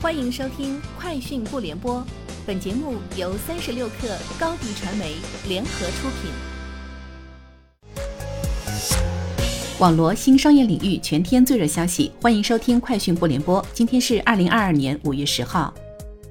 欢迎收听《快讯不联播》，本节目由三十六克高低传媒联合出品。网罗新商业领域全天最热消息，欢迎收听《快讯不联播》。今天是二零二二年五月十号。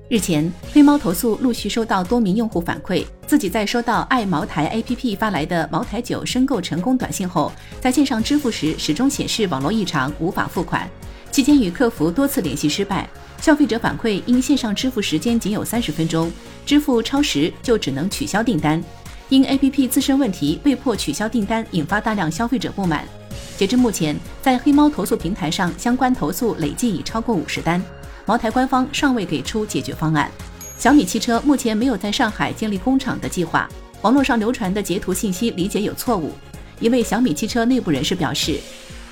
日前，黑猫投诉陆续收到多名用户反馈，自己在收到爱茅台 APP 发来的茅台酒申购成功短信后，在线上支付时始终显示网络异常，无法付款。期间与客服多次联系失败。消费者反馈，因线上支付时间仅有三十分钟，支付超时就只能取消订单。因 APP 自身问题被迫取消订单，引发大量消费者不满。截至目前，在黑猫投诉平台上，相关投诉累计已超过五十单。茅台官方尚未给出解决方案。小米汽车目前没有在上海建立工厂的计划。网络上流传的截图信息理解有错误。一位小米汽车内部人士表示，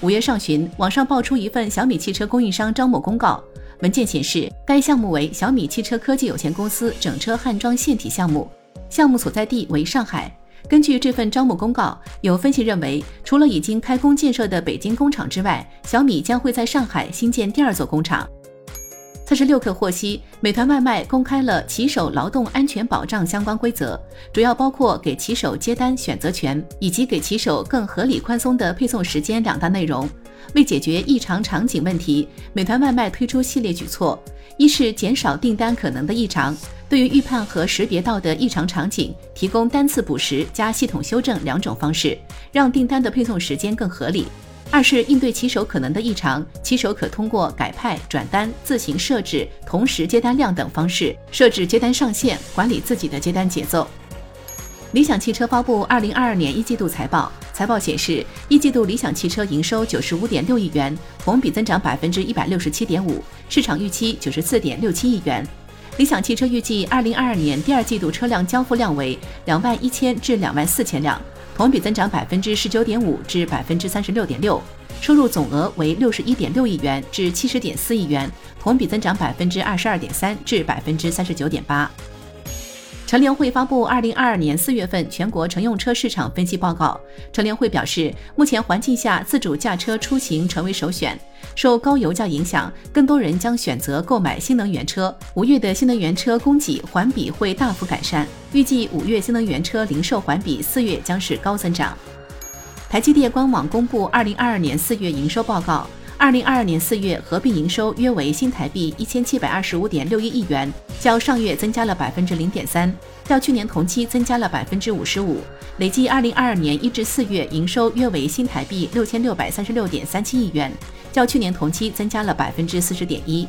五月上旬，网上爆出一份小米汽车供应商招募公告。文件显示，该项目为小米汽车科技有限公司整车焊装线体项目，项目所在地为上海。根据这份招募公告，有分析认为，除了已经开工建设的北京工厂之外，小米将会在上海新建第二座工厂。三十六氪获悉，美团外卖公开了骑手劳动安全保障相关规则，主要包括给骑手接单选择权以及给骑手更合理宽松的配送时间两大内容。为解决异常场景问题，美团外卖推出系列举措：一是减少订单可能的异常，对于预判和识别到的异常场景，提供单次补时加系统修正两种方式，让订单的配送时间更合理；二是应对骑手可能的异常，骑手可通过改派、转单、自行设置同时接单量等方式，设置接单上限，管理自己的接单节奏。理想汽车发布二零二二年一季度财报。财报显示，一季度理想汽车营收九十五点六亿元，同比增长百分之一百六十七点五，市场预期九十四点六七亿元。理想汽车预计二零二二年第二季度车辆交付量为两万一千至两万四千辆，同比增长百分之十九点五至百分之三十六点六，收入总额为六十一点六亿元至七十点四亿元，同比增长百分之二十二点三至百分之三十九点八。乘联会发布二零二二年四月份全国乘用车市场分析报告。乘联会表示，目前环境下，自主驾车出行成为首选。受高油价影响，更多人将选择购买新能源车。五月的新能源车供给环比会大幅改善，预计五月新能源车零售环比四月将是高增长。台积电官网公布二零二二年四月营收报告。二零二二年四月合并营收约为新台币一千七百二十五点六一亿元，较上月增加了百分之零点三，较去年同期增加了百分之五十五。累计二零二二年一至四月营收约为新台币六千六百三十六点三七亿元，较去年同期增加了百分之四十点一。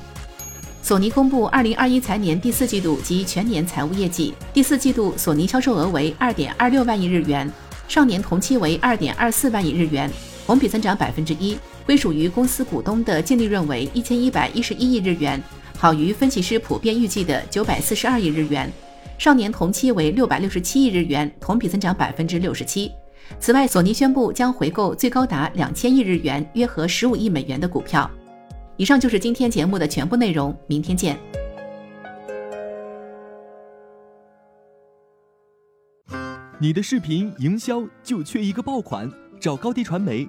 索尼公布二零二一财年第四季度及全年财务业绩，第四季度索尼销售额为二点二六万亿日元，上年同期为二点二四万亿日元，同比增长百分之一。归属于公司股东的净利润为一千一百一十一亿日元，好于分析师普遍预计的九百四十二亿日元。上年同期为六百六十七亿日元，同比增长百分之六十七。此外，索尼宣布将回购最高达两千亿日元，约合十五亿美元的股票。以上就是今天节目的全部内容，明天见。你的视频营销就缺一个爆款，找高低传媒。